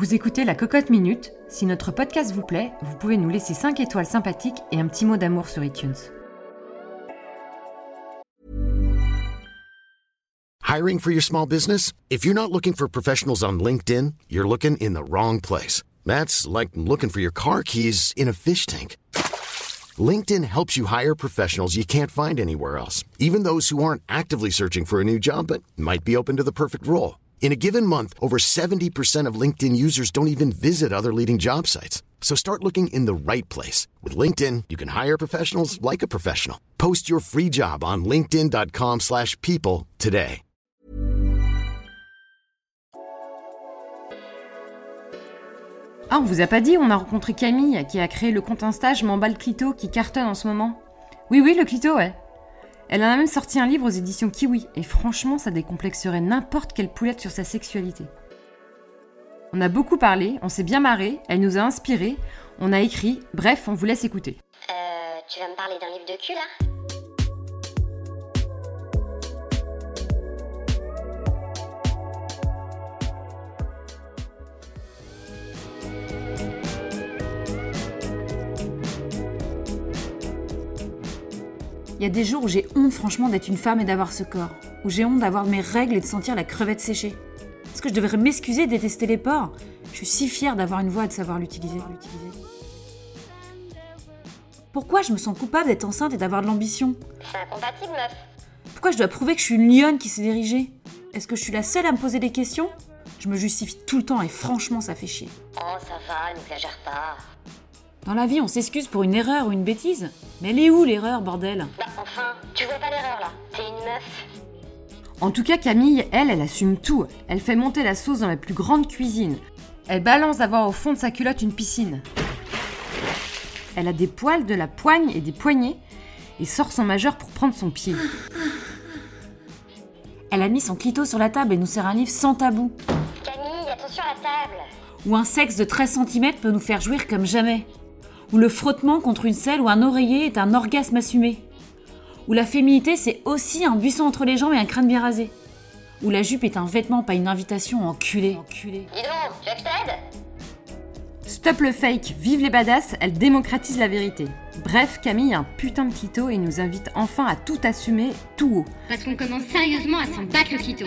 Vous écoutez la Cocotte Minute. Si notre podcast vous plaît, vous pouvez nous laisser 5 étoiles sympathiques et un petit mot d'amour sur iTunes. Hiring for your small business? If you're not looking for professionals on LinkedIn, you're looking in the wrong place. That's like looking for your car keys in a fish tank. LinkedIn helps you hire professionals you can't find anywhere else, even those who aren't actively searching for a new job but might be open to the perfect role. In a given month, over 70% of LinkedIn users don't even visit other leading job sites. So start looking in the right place. With LinkedIn, you can hire professionals like a professional. Post your free job on linkedin.com slash people today. Ah, on vous a pas dit, on a rencontré Camille qui a créé le compte Insta Je Clito qui cartonne en ce moment. Oui, oui, le Clito, ouais. Elle en a même sorti un livre aux éditions Kiwi, et franchement, ça décomplexerait n'importe quelle poulette sur sa sexualité. On a beaucoup parlé, on s'est bien marré, elle nous a inspiré, on a écrit, bref, on vous laisse écouter. Euh, tu vas me parler d'un livre de cul là? Il y a des jours où j'ai honte franchement d'être une femme et d'avoir ce corps. Où j'ai honte d'avoir mes règles et de sentir la crevette séchée. Est-ce que je devrais m'excuser de détester les porcs Je suis si fière d'avoir une voix et de savoir l'utiliser. Pourquoi je me sens coupable d'être enceinte et d'avoir de l'ambition? C'est incompatible, meuf. Pourquoi je dois prouver que je suis une lionne qui s'est dirigée? Est-ce que je suis la seule à me poser des questions? Je me justifie tout le temps et franchement ça fait chier. Oh, ça va, n'exagère pas. Dans la vie, on s'excuse pour une erreur ou une bêtise. Mais elle est où l'erreur, bordel? Bah, enfin, tu vois pas l'erreur là. T'es une meuf. En tout cas, Camille, elle, elle assume tout. Elle fait monter la sauce dans la plus grande cuisine. Elle balance d'avoir au fond de sa culotte une piscine. Elle a des poils de la poigne et des poignets et sort son majeur pour prendre son pied. Elle a mis son clito sur la table et nous sert un livre sans tabou. Camille, attention à la table. Où un sexe de 13 cm peut nous faire jouir comme jamais. Où le frottement contre une selle ou un oreiller est un orgasme assumé. Où la féminité c'est aussi un buisson entre les jambes et un crâne bien rasé. Où la jupe est un vêtement, pas une invitation enculé. enculé. Dis donc, t'aide Stop le fake, vive les badass, elle démocratise la vérité. Bref, Camille a un putain de clito et nous invite enfin à tout assumer tout haut. Parce qu'on commence sérieusement à s'en battre le clito.